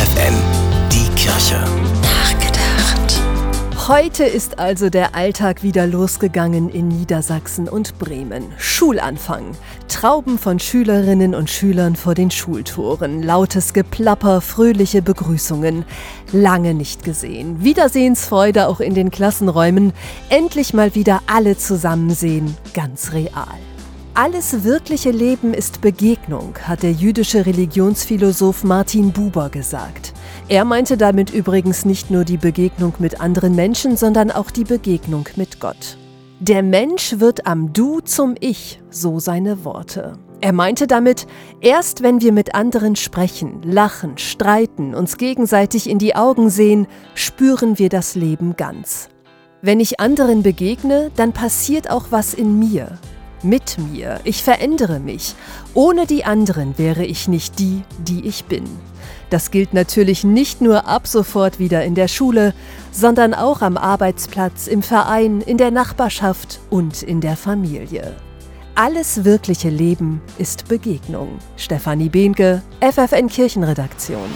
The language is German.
FFN, die Kirche. Nachgedacht. Heute ist also der Alltag wieder losgegangen in Niedersachsen und Bremen. Schulanfang. Trauben von Schülerinnen und Schülern vor den Schultoren. Lautes Geplapper, fröhliche Begrüßungen. Lange nicht gesehen. Wiedersehensfreude auch in den Klassenräumen. Endlich mal wieder alle zusammen sehen. Ganz real. Alles wirkliche Leben ist Begegnung, hat der jüdische Religionsphilosoph Martin Buber gesagt. Er meinte damit übrigens nicht nur die Begegnung mit anderen Menschen, sondern auch die Begegnung mit Gott. Der Mensch wird am Du zum Ich, so seine Worte. Er meinte damit, erst wenn wir mit anderen sprechen, lachen, streiten, uns gegenseitig in die Augen sehen, spüren wir das Leben ganz. Wenn ich anderen begegne, dann passiert auch was in mir, mit mir, ich verändere mich. Ohne die anderen wäre ich nicht die, die ich bin. Das gilt natürlich nicht nur ab sofort wieder in der Schule, sondern auch am Arbeitsplatz, im Verein, in der Nachbarschaft und in der Familie. Alles wirkliche Leben ist Begegnung. Stefanie Behnke, FFN Kirchenredaktion.